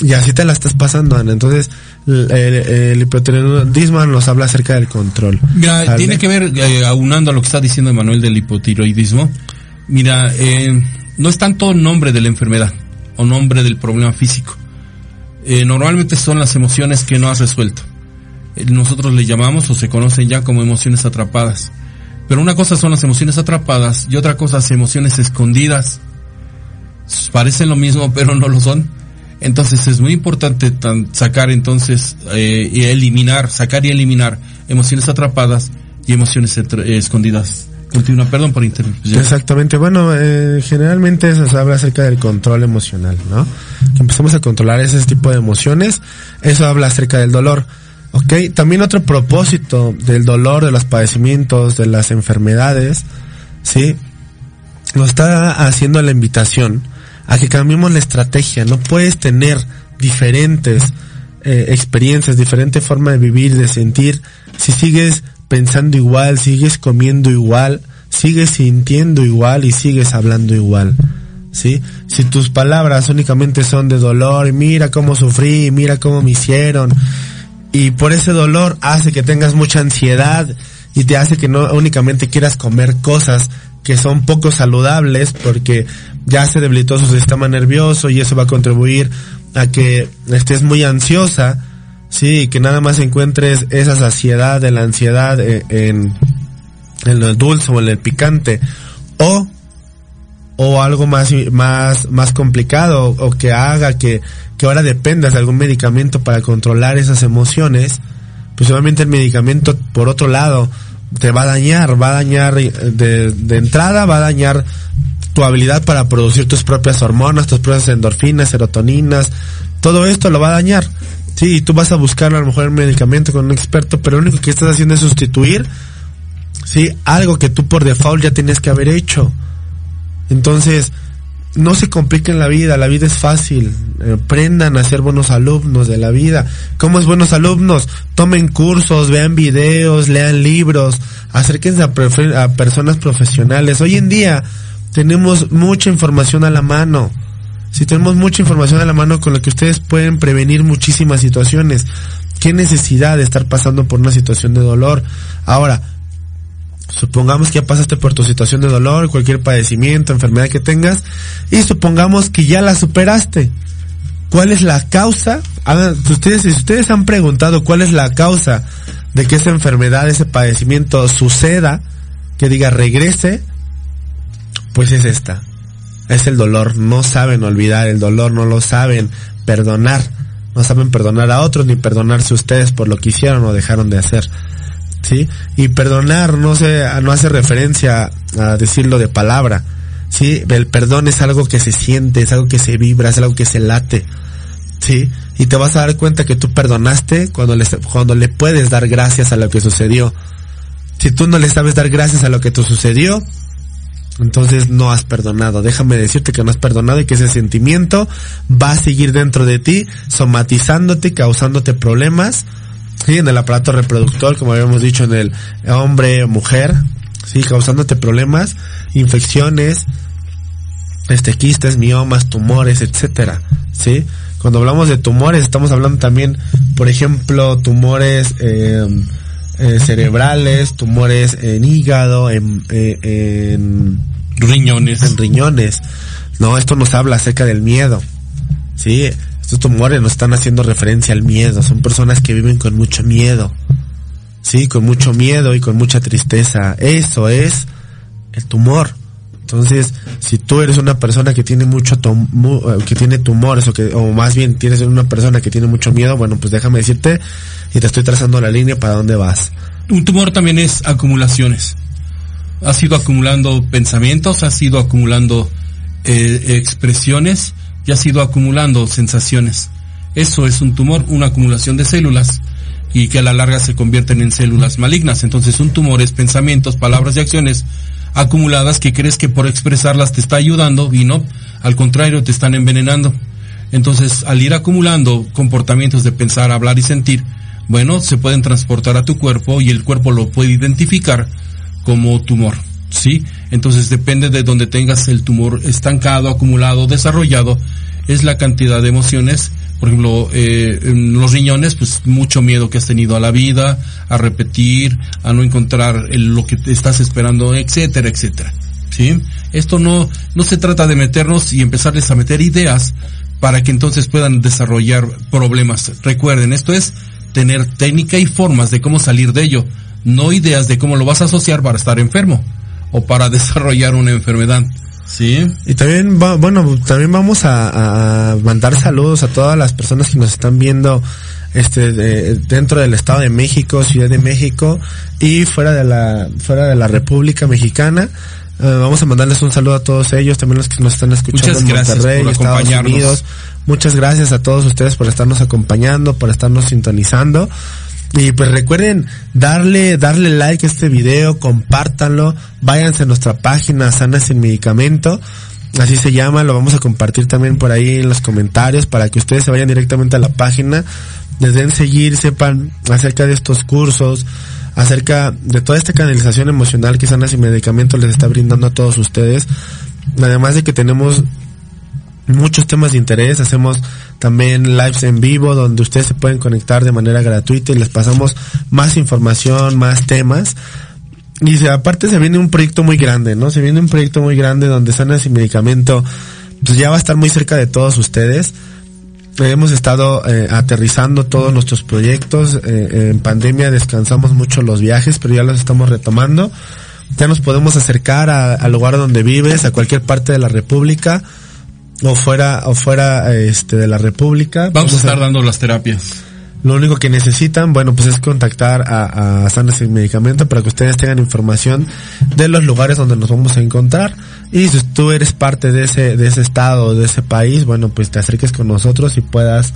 y así te la estás pasando, Ana. Entonces, el, el hipotiroidismo nos habla acerca del control. Mira, tiene que ver, eh, aunando a lo que está diciendo Manuel del hipotiroidismo, mira, eh, no es tanto nombre de la enfermedad o nombre del problema físico. Eh, normalmente son las emociones que no has resuelto. nosotros le llamamos o se conocen ya como emociones atrapadas. Pero una cosa son las emociones atrapadas y otra cosa las emociones escondidas. Parecen lo mismo, pero no lo son. Entonces es muy importante sacar entonces eh, y eliminar, sacar y eliminar emociones atrapadas y emociones escondidas. Continúa, perdón por interrumpir. Exactamente, bueno, eh, generalmente se habla acerca del control emocional, ¿no? Que empezamos a controlar ese tipo de emociones, eso habla acerca del dolor. Ok, también otro propósito del dolor, de los padecimientos, de las enfermedades, ¿sí? Nos está haciendo la invitación a que cambiemos la estrategia. No puedes tener diferentes eh, experiencias, diferente forma de vivir, de sentir, si sigues pensando igual, sigues comiendo igual, sigues sintiendo igual y sigues hablando igual. ¿Sí? Si tus palabras únicamente son de dolor, mira cómo sufrí, mira cómo me hicieron, y por ese dolor hace que tengas mucha ansiedad y te hace que no únicamente quieras comer cosas que son poco saludables porque ya se debilitó su sistema nervioso y eso va a contribuir a que estés muy ansiosa, sí, que nada más encuentres esa saciedad de la ansiedad eh, en, en el dulce o en el picante, o, o algo más, más, más complicado, o que haga que, que ahora dependas de algún medicamento para controlar esas emociones, pues obviamente el medicamento, por otro lado, te va a dañar, va a dañar eh, de, de entrada, va a dañar tu habilidad para producir tus propias hormonas, tus propias endorfinas, serotoninas, todo esto lo va a dañar. Sí, tú vas a buscar a lo mejor el medicamento con un experto, pero lo único que estás haciendo es sustituir, sí, algo que tú por default ya tienes que haber hecho. Entonces, no se compliquen la vida, la vida es fácil. Aprendan a ser buenos alumnos de la vida. ¿Cómo es buenos alumnos? Tomen cursos, vean videos, lean libros, acérquense a, a personas profesionales. Hoy en día tenemos mucha información a la mano si tenemos mucha información a la mano con la que ustedes pueden prevenir muchísimas situaciones. ¿Qué necesidad de estar pasando por una situación de dolor? Ahora, supongamos que ya pasaste por tu situación de dolor, cualquier padecimiento, enfermedad que tengas, y supongamos que ya la superaste. ¿Cuál es la causa? ustedes, si ustedes han preguntado cuál es la causa de que esa enfermedad, ese padecimiento suceda, que diga regrese, pues es esta es el dolor. No saben olvidar el dolor, no lo saben perdonar. No saben perdonar a otros ni perdonarse ustedes por lo que hicieron o dejaron de hacer. ¿Sí? Y perdonar no se, no hace referencia a decirlo de palabra. ¿Sí? El perdón es algo que se siente, es algo que se vibra, es algo que se late. ¿Sí? Y te vas a dar cuenta que tú perdonaste cuando le, cuando le puedes dar gracias a lo que sucedió. Si tú no le sabes dar gracias a lo que te sucedió, entonces no has perdonado. Déjame decirte que no has perdonado y que ese sentimiento va a seguir dentro de ti, somatizándote, causándote problemas, sí, en el aparato reproductor, como habíamos dicho en el hombre mujer, sí, causándote problemas, infecciones, este quistes, miomas, tumores, etcétera, sí. Cuando hablamos de tumores, estamos hablando también, por ejemplo, tumores eh, eh, cerebrales, tumores en hígado, en, eh, en riñones. En riñones. No, esto nos habla acerca del miedo. Sí, estos tumores nos están haciendo referencia al miedo. Son personas que viven con mucho miedo. Sí, con mucho miedo y con mucha tristeza. Eso es el tumor. Entonces, si tú eres una persona que tiene mucho eh, que tiene tumores o que o más bien tienes una persona que tiene mucho miedo, bueno, pues déjame decirte y te estoy trazando la línea para dónde vas. Un tumor también es acumulaciones. Has ido acumulando pensamientos, has ido acumulando eh, expresiones y has ido acumulando sensaciones. Eso es un tumor, una acumulación de células y que a la larga se convierten en células malignas. Entonces un tumor es pensamientos, palabras y acciones acumuladas que crees que por expresarlas te está ayudando y no, al contrario, te están envenenando. Entonces, al ir acumulando comportamientos de pensar, hablar y sentir, bueno, se pueden transportar a tu cuerpo y el cuerpo lo puede identificar como tumor. ¿Sí? Entonces depende de donde tengas el tumor estancado, acumulado, desarrollado, es la cantidad de emociones por ejemplo, eh, los riñones, pues mucho miedo que has tenido a la vida, a repetir, a no encontrar lo que te estás esperando, etcétera, etcétera. ¿Sí? Esto no, no se trata de meternos y empezarles a meter ideas para que entonces puedan desarrollar problemas. Recuerden, esto es tener técnica y formas de cómo salir de ello, no ideas de cómo lo vas a asociar para estar enfermo o para desarrollar una enfermedad. Sí. Y también, bueno, también vamos a, mandar saludos a todas las personas que nos están viendo este dentro del Estado de México, Ciudad de México y fuera de la fuera de la República Mexicana. Eh, vamos a mandarles un saludo a todos ellos, también los que nos están escuchando en Monterrey, Estados Unidos. Muchas gracias a todos ustedes por estarnos acompañando, por estarnos sintonizando. Y pues recuerden darle, darle like a este video, compártanlo, váyanse a nuestra página Sana Sin Medicamento, así se llama, lo vamos a compartir también por ahí en los comentarios para que ustedes se vayan directamente a la página, les den seguir, sepan acerca de estos cursos, acerca de toda esta canalización emocional que Sana Sin Medicamento les está brindando a todos ustedes, además de que tenemos muchos temas de interés, hacemos también lives en vivo donde ustedes se pueden conectar de manera gratuita y les pasamos más información, más temas. Y aparte se viene un proyecto muy grande, ¿no? Se viene un proyecto muy grande donde Sanas y Medicamento pues ya va a estar muy cerca de todos ustedes. Hemos estado eh, aterrizando todos nuestros proyectos. Eh, en pandemia descansamos mucho los viajes, pero ya los estamos retomando. Ya nos podemos acercar al lugar donde vives, a cualquier parte de la República o fuera o fuera este de la República. Vamos, a estar dando las terapias. Lo único que necesitan, bueno, pues es contactar a, a Sanas Sin Medicamento para que ustedes tengan información de los lugares donde nos vamos a encontrar. Y si tú eres parte de ese, de ese estado, de ese país, bueno, pues te acerques con nosotros y puedas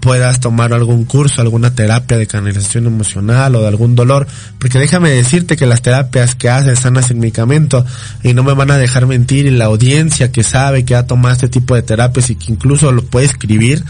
puedas tomar algún curso, alguna terapia de canalización emocional o de algún dolor, porque déjame decirte que las terapias que haces sanas sin medicamento y no me van a dejar mentir y la audiencia que sabe que ha tomado este tipo de terapias y que incluso lo puede escribir,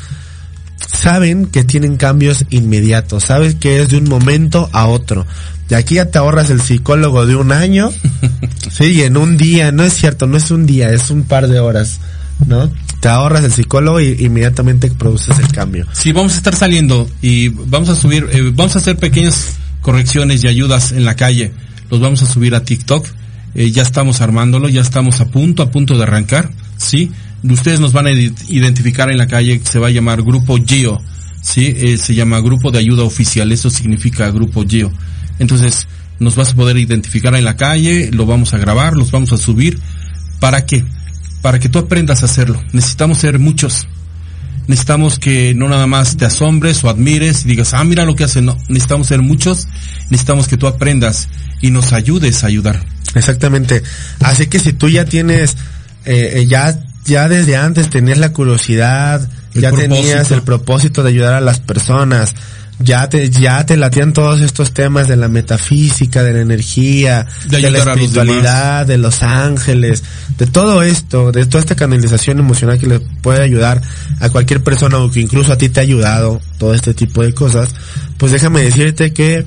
saben que tienen cambios inmediatos, sabes que es de un momento a otro. Y aquí ya te ahorras el psicólogo de un año, sí, en un día, no es cierto, no es un día, es un par de horas, ¿no? Te ahorras el psicólogo y inmediatamente produces el cambio. Sí, vamos a estar saliendo y vamos a subir, eh, vamos a hacer pequeñas correcciones y ayudas en la calle. Los vamos a subir a TikTok. Eh, ya estamos armándolo, ya estamos a punto, a punto de arrancar, ¿sí? Ustedes nos van a identificar en la calle, se va a llamar Grupo Geo, ¿sí? Eh, se llama Grupo de Ayuda Oficial, eso significa Grupo Geo. Entonces, nos vas a poder identificar en la calle, lo vamos a grabar, los vamos a subir. ¿Para qué? Para que tú aprendas a hacerlo. Necesitamos ser muchos. Necesitamos que no nada más te asombres o admires y digas, ah, mira lo que hacen. No, necesitamos ser muchos. Necesitamos que tú aprendas y nos ayudes a ayudar. Exactamente. Así que si tú ya tienes, eh, ya, ya desde antes tenías la curiosidad, El ya propósito. tenías el propósito de ayudar a las personas, ya te, ya te latían todos estos temas de la metafísica, de la energía, De de, la espiritualidad, de los ángeles, de todo esto, de toda esta canalización emocional que le puede ayudar a cualquier persona o que incluso a ti te ha ayudado, todo este tipo de cosas, pues déjame decirte que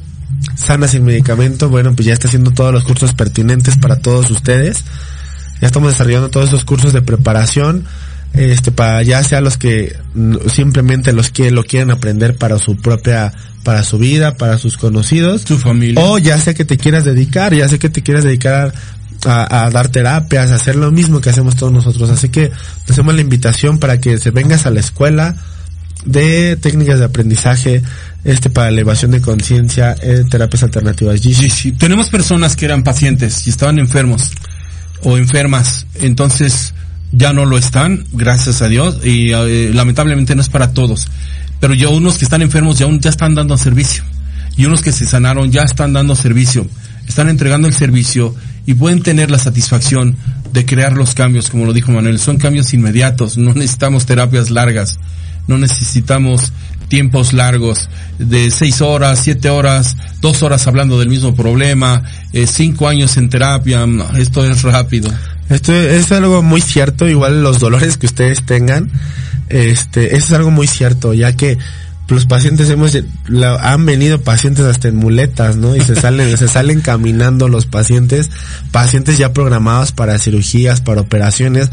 Sana sin medicamento, bueno, pues ya está haciendo todos los cursos pertinentes para todos ustedes. Ya estamos desarrollando todos esos cursos de preparación, este, para ya sea los que mm, simplemente los que lo quieren aprender para su propia, para su vida, para sus conocidos. Tu familia. O ya sé que te quieras dedicar, ya sé que te quieras dedicar a, a dar terapias, a hacer lo mismo que hacemos todos nosotros. Así que te hacemos la invitación para que se vengas a la escuela de técnicas de aprendizaje, este para elevación de conciencia, eh, terapias alternativas. Sí, sí. Tenemos personas que eran pacientes y estaban enfermos o enfermas, entonces ya no lo están, gracias a Dios, y eh, lamentablemente no es para todos. Pero ya unos que están enfermos ya, ya están dando servicio. Y unos que se sanaron ya están dando servicio. Están entregando el servicio y pueden tener la satisfacción de crear los cambios, como lo dijo Manuel. Son cambios inmediatos, no necesitamos terapias largas, no necesitamos tiempos largos de seis horas, siete horas, dos horas hablando del mismo problema, eh, cinco años en terapia. No, esto es rápido. Esto es algo muy cierto, igual los dolores que ustedes tengan, este, eso es algo muy cierto, ya que los pacientes hemos, la- han venido pacientes hasta en muletas, ¿no? Y se salen, se salen caminando los pacientes, pacientes ya programados para cirugías, para operaciones,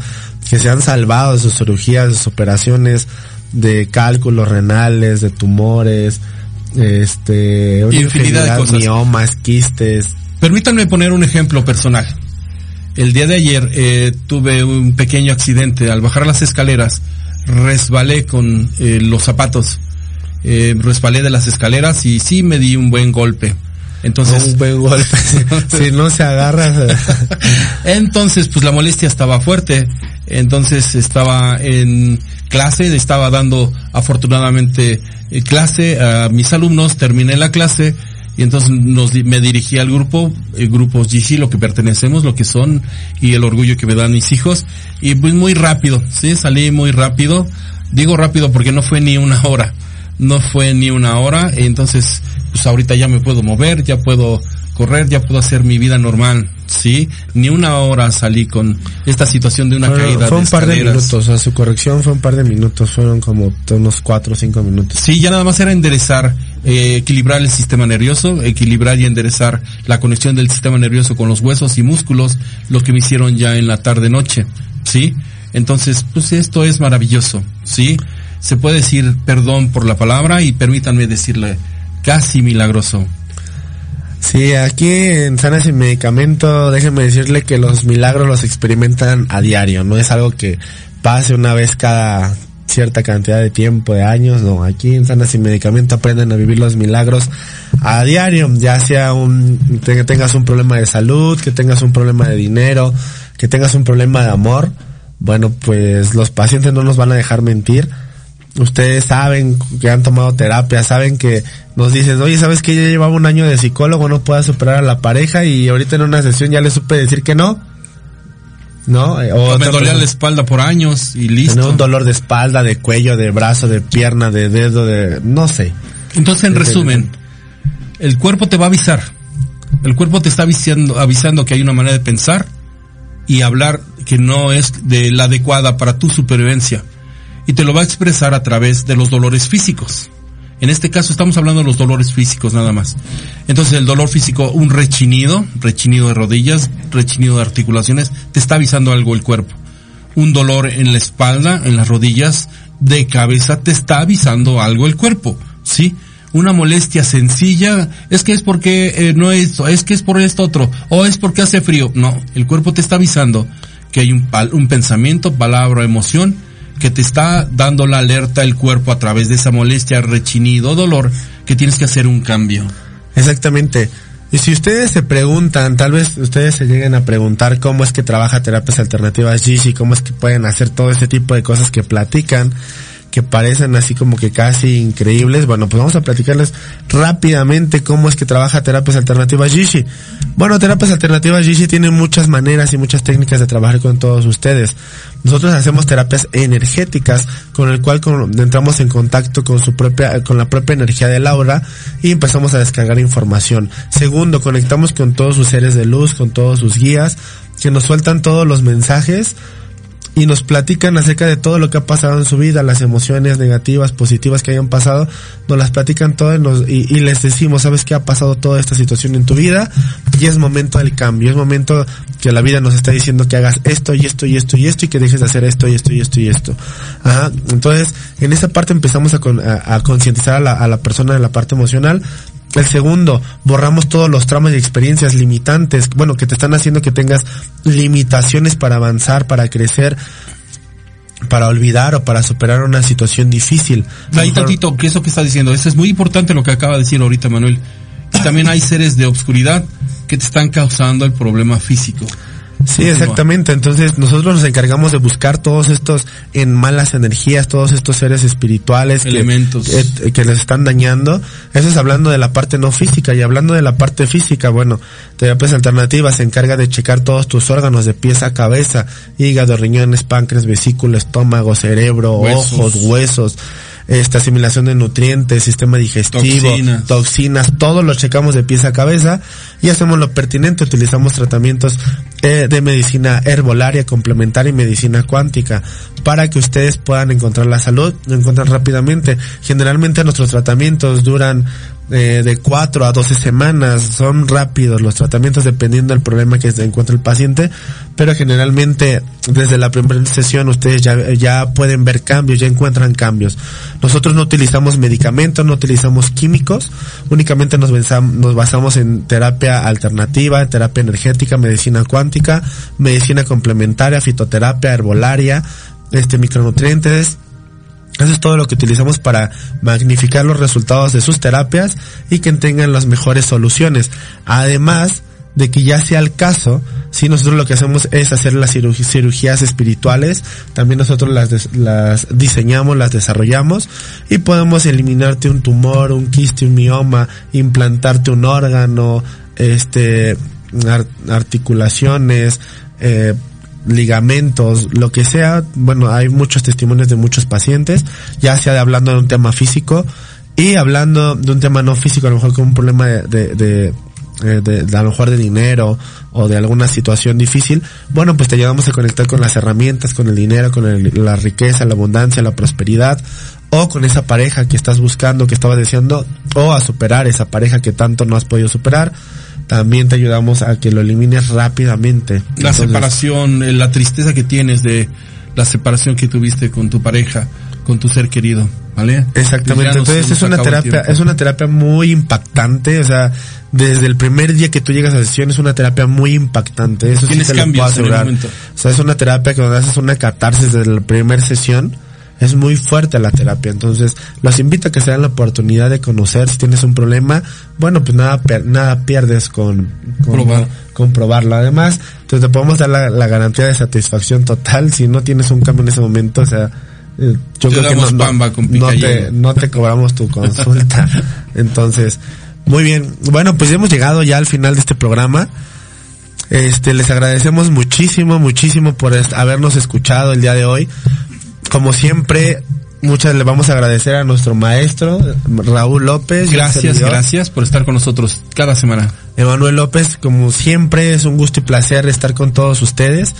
que se han salvado de sus cirugías, de sus operaciones, de cálculos renales, de tumores, este, una Infinidad de cosas. miomas, quistes, Permítanme poner un ejemplo personal. El día de ayer eh, tuve un pequeño accidente. Al bajar las escaleras, resbalé con eh, los zapatos. Eh, resbalé de las escaleras y sí me di un buen golpe. Entonces, un buen golpe. si no se agarra, entonces pues la molestia estaba fuerte. Entonces estaba en clase, estaba dando afortunadamente eh, clase a mis alumnos, terminé la clase y entonces me dirigí al grupo, el grupo GC, lo que pertenecemos, lo que son y el orgullo que me dan mis hijos y pues muy rápido, sí, salí muy rápido. Digo rápido porque no fue ni una hora, no fue ni una hora, entonces pues ahorita ya me puedo mover, ya puedo correr, ya puedo hacer mi vida normal, sí, ni una hora salí con esta situación de una caída fue de un par de minutos, o sea, su corrección fue un par de minutos, fueron como unos cuatro o cinco minutos. Sí, ya nada más era enderezar, eh, equilibrar el sistema nervioso, equilibrar y enderezar la conexión del sistema nervioso con los huesos y músculos, lo que me hicieron ya en la tarde noche, ¿sí? Entonces, pues esto es maravilloso, ¿sí? Se puede decir perdón por la palabra y permítanme decirle casi milagroso. Sí, aquí en Sanas sin Medicamento, déjenme decirle que los milagros los experimentan a diario, no es algo que pase una vez cada cierta cantidad de tiempo, de años, no, aquí en Sanas sin Medicamento aprenden a vivir los milagros a diario, ya sea un, que tengas un problema de salud, que tengas un problema de dinero, que tengas un problema de amor, bueno, pues los pacientes no nos van a dejar mentir, ustedes saben que han tomado terapia, saben que nos dicen, oye, ¿sabes que ya llevaba un año de psicólogo, no puedo superar a la pareja y ahorita en una sesión ya le supe decir que no? ¿No? Eh, O me dolía la espalda por años y listo. Tener un dolor de espalda, de cuello, de brazo, de pierna, de dedo, de... no sé. Entonces, en resumen, el cuerpo te va a avisar. El cuerpo te está avisando, avisando que hay una manera de pensar y hablar que no es de la adecuada para tu supervivencia. Y te lo va a expresar a través de los dolores físicos. En este caso estamos hablando de los dolores físicos nada más. Entonces el dolor físico, un rechinido, rechinido de rodillas, rechinido de articulaciones, te está avisando algo el cuerpo. Un dolor en la espalda, en las rodillas, de cabeza, te está avisando algo el cuerpo, ¿sí? Una molestia sencilla, es que es porque eh, no es esto, es que es por esto otro, o es porque hace frío. No, el cuerpo te está avisando que hay un, un pensamiento, palabra, emoción, que te está dando la alerta el cuerpo a través de esa molestia, rechinido, dolor, que tienes que hacer un cambio. Exactamente. Y si ustedes se preguntan, tal vez ustedes se lleguen a preguntar cómo es que trabaja terapias alternativas Gigi, cómo es que pueden hacer todo este tipo de cosas que platican, que parecen así como que casi increíbles. Bueno, pues vamos a platicarles rápidamente cómo es que trabaja terapias alternativas Gigi. Bueno, terapias alternativas Gigi tiene muchas maneras y muchas técnicas de trabajar con todos ustedes. Nosotros hacemos terapias energéticas con el cual con- entramos en contacto con su propia, con la propia energía del aura y empezamos a descargar información. Segundo, conectamos con todos sus seres de luz, con todos sus guías, que nos sueltan todos los mensajes y nos platican acerca de todo lo que ha pasado en su vida, las emociones negativas, positivas que hayan pasado, nos las platican todas y, y- les decimos, sabes que ha pasado toda esta situación en tu vida y es momento del cambio, es momento que la vida nos está diciendo que hagas esto y esto y esto y esto y que dejes de hacer esto y esto y esto y esto. Ajá. Entonces, en esa parte empezamos a, con- a- a concientizar a la, a la persona en la parte emocional el segundo, borramos todos los traumas y experiencias limitantes, bueno, que te están haciendo que tengas limitaciones para avanzar, para crecer, para olvidar o para superar una situación difícil. Ahí tantito, que eso que está diciendo, eso es muy importante lo que acaba de decir ahorita Manuel. Y también hay seres de obscuridad que te están causando el problema físico. Sí, exactamente. Entonces nosotros nos encargamos de buscar todos estos en malas energías, todos estos seres espirituales que, Elementos. que, que les están dañando. Eso es hablando de la parte no física y hablando de la parte física, bueno, terapias alternativas se encarga de checar todos tus órganos de pies a cabeza, hígado, riñones, páncreas, vesículo, estómago, cerebro, Huesos. ojos, huesos. Esta asimilación de nutrientes, sistema digestivo, Toxinas. toxinas, todo lo checamos de pies a cabeza y hacemos lo pertinente, utilizamos tratamientos eh, de medicina herbolaria, complementaria y medicina cuántica para que ustedes puedan encontrar la salud, lo encuentran rápidamente. Generalmente nuestros tratamientos duran eh, de 4 a 12 semanas, son rápidos los tratamientos dependiendo del problema que se encuentra el paciente, pero generalmente desde la primera sesión ustedes ya, ya pueden ver cambios, ya encuentran cambios. Nosotros no utilizamos medicamentos, no utilizamos químicos, únicamente nos, basam- nos basamos en terapia alternativa, terapia energética, medicina cuántica, medicina complementaria, fitoterapia, herbolaria, este micronutrientes, eso es todo lo que utilizamos para magnificar los resultados de sus terapias y que tengan las mejores soluciones. Además de que ya sea el caso, si nosotros lo que hacemos es hacer las ciru- cirugías espirituales, también nosotros las, diseñamos, las desarrollamos y podemos eliminarte un tumor, un quiste, un mioma, implantarte un órgano, este, ar- articulaciones, eh, ligamentos, lo que sea, bueno, hay muchos testimonios de muchos pacientes, ya sea de hablando de un tema físico y hablando de un tema no físico, a lo mejor con un problema de, de, de, eh, de- de a lo mejor de dinero o de alguna situación difícil, bueno, pues te ayudamos a conectar con las herramientas, con el dinero, con el- la riqueza, la abundancia, la prosperidad, o con esa pareja que estás buscando, que estabas deseando, o a superar esa pareja que tanto no has podido superar. También te ayudamos a que lo elimines rápidamente. La Entonces, separación, eh, la tristeza que tienes de la separación que tuviste con tu pareja, con tu ser querido, ¿vale? Exactamente, nos- entonces nos es una terapia, es una terapia muy impactante, o sea, desde el primer día que tú llegas a la sesión es una terapia muy impactante, eso sí te lo puedo asegurar. O sea, es una terapia que cuando haces una catarsis desde la primera sesión, es muy fuerte la terapia, entonces los invito a que se den la oportunidad de conocer si tienes un problema, bueno, pues nada, nada pierdes con, con Probar. con probarlo. Además, entonces te podemos dar la, la garantía de satisfacción total si no tienes un cambio en ese momento, o sea, eh, yo Te creo que no, no- te, no te cobramos tu consulta. Entonces, muy bien. Bueno, pues hemos llegado ya al final de este programa. Este, les agradecemos muchísimo, muchísimo por habernos escuchado el día de hoy. Como siempre, muchas le vamos a agradecer a nuestro maestro, Raúl López. Gracias, gracias por estar con nosotros cada semana. Emanuel López, como siempre, es un gusto y placer estar con todos ustedes.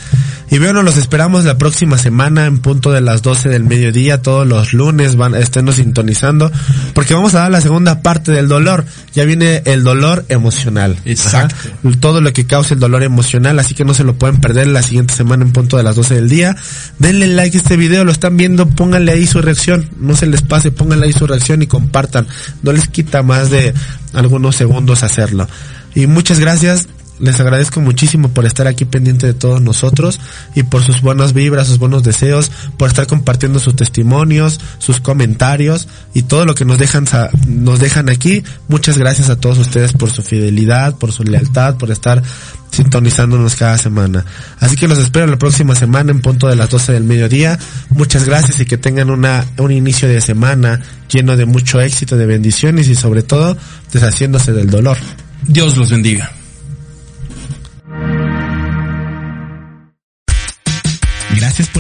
Y bueno, los esperamos la próxima semana en punto de las 12 del mediodía, todos los lunes van a estarnos sintonizando, porque vamos a dar la segunda parte del dolor. Ya viene el dolor emocional. Exacto. Ajá. Todo lo que causa el dolor emocional, así que no se lo pueden perder la siguiente semana en punto de las 12 del día. Denle like a este video, lo están viendo, pónganle ahí su reacción, no se les pase, pónganle ahí su reacción y compartan. No les quita más de algunos segundos hacerlo. Y muchas gracias. Les agradezco muchísimo por estar aquí pendiente de todos nosotros y por sus buenas vibras, sus buenos deseos, por estar compartiendo sus testimonios, sus comentarios y todo lo que nos dejan nos dejan aquí. Muchas gracias a todos ustedes por su fidelidad, por su lealtad, por estar sintonizándonos cada semana. Así que los espero la próxima semana en punto de las 12 del mediodía. Muchas gracias y que tengan una un inicio de semana lleno de mucho éxito, de bendiciones y sobre todo deshaciéndose del dolor. Dios los bendiga.